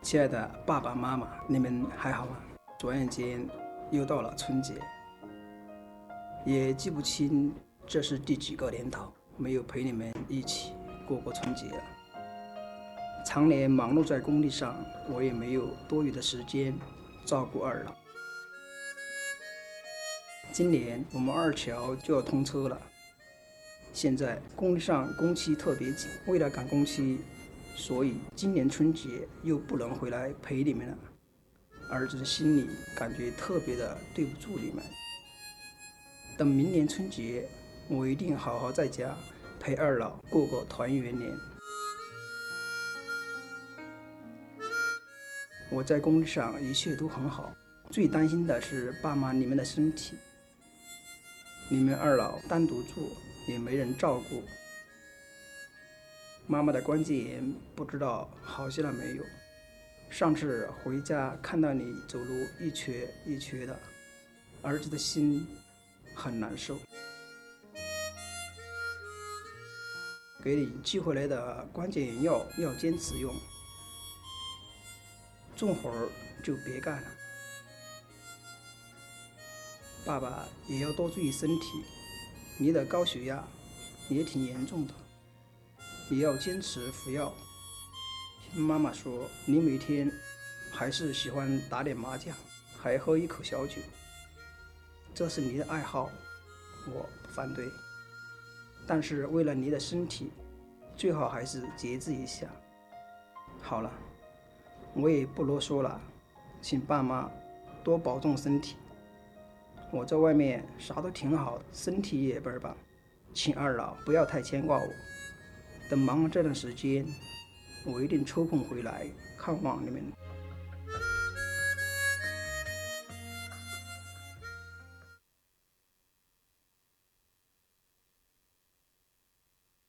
亲爱的爸爸妈妈，你们还好吗？转眼间又到了春节，也记不清这是第几个年头没有陪你们一起过过春节了。常年忙碌在工地上，我也没有多余的时间照顾二老。今年我们二桥就要通车了，现在工地上工期特别紧，为了赶工期。所以今年春节又不能回来陪你们了，儿子心里感觉特别的对不住你们。等明年春节，我一定好好在家陪二老过个团圆年。我在工地上一切都很好，最担心的是爸妈你们的身体。你们二老单独住，也没人照顾。妈妈的关节炎不知道好些了没有？上次回家看到你走路一瘸一瘸的，儿子的心很难受。给你寄回来的关节炎药要坚持用，重活儿就别干了。爸爸也要多注意身体，你的高血压也挺严重的。你要坚持服药。听妈妈说，你每天还是喜欢打点麻将，还喝一口小酒，这是你的爱好，我不反对。但是为了你的身体，最好还是节制一下。好了，我也不啰嗦了，请爸妈多保重身体。我在外面啥都挺好，身体也倍儿棒，请二老不要太牵挂我。等忙完这段时间，我一定抽空回来看望你们。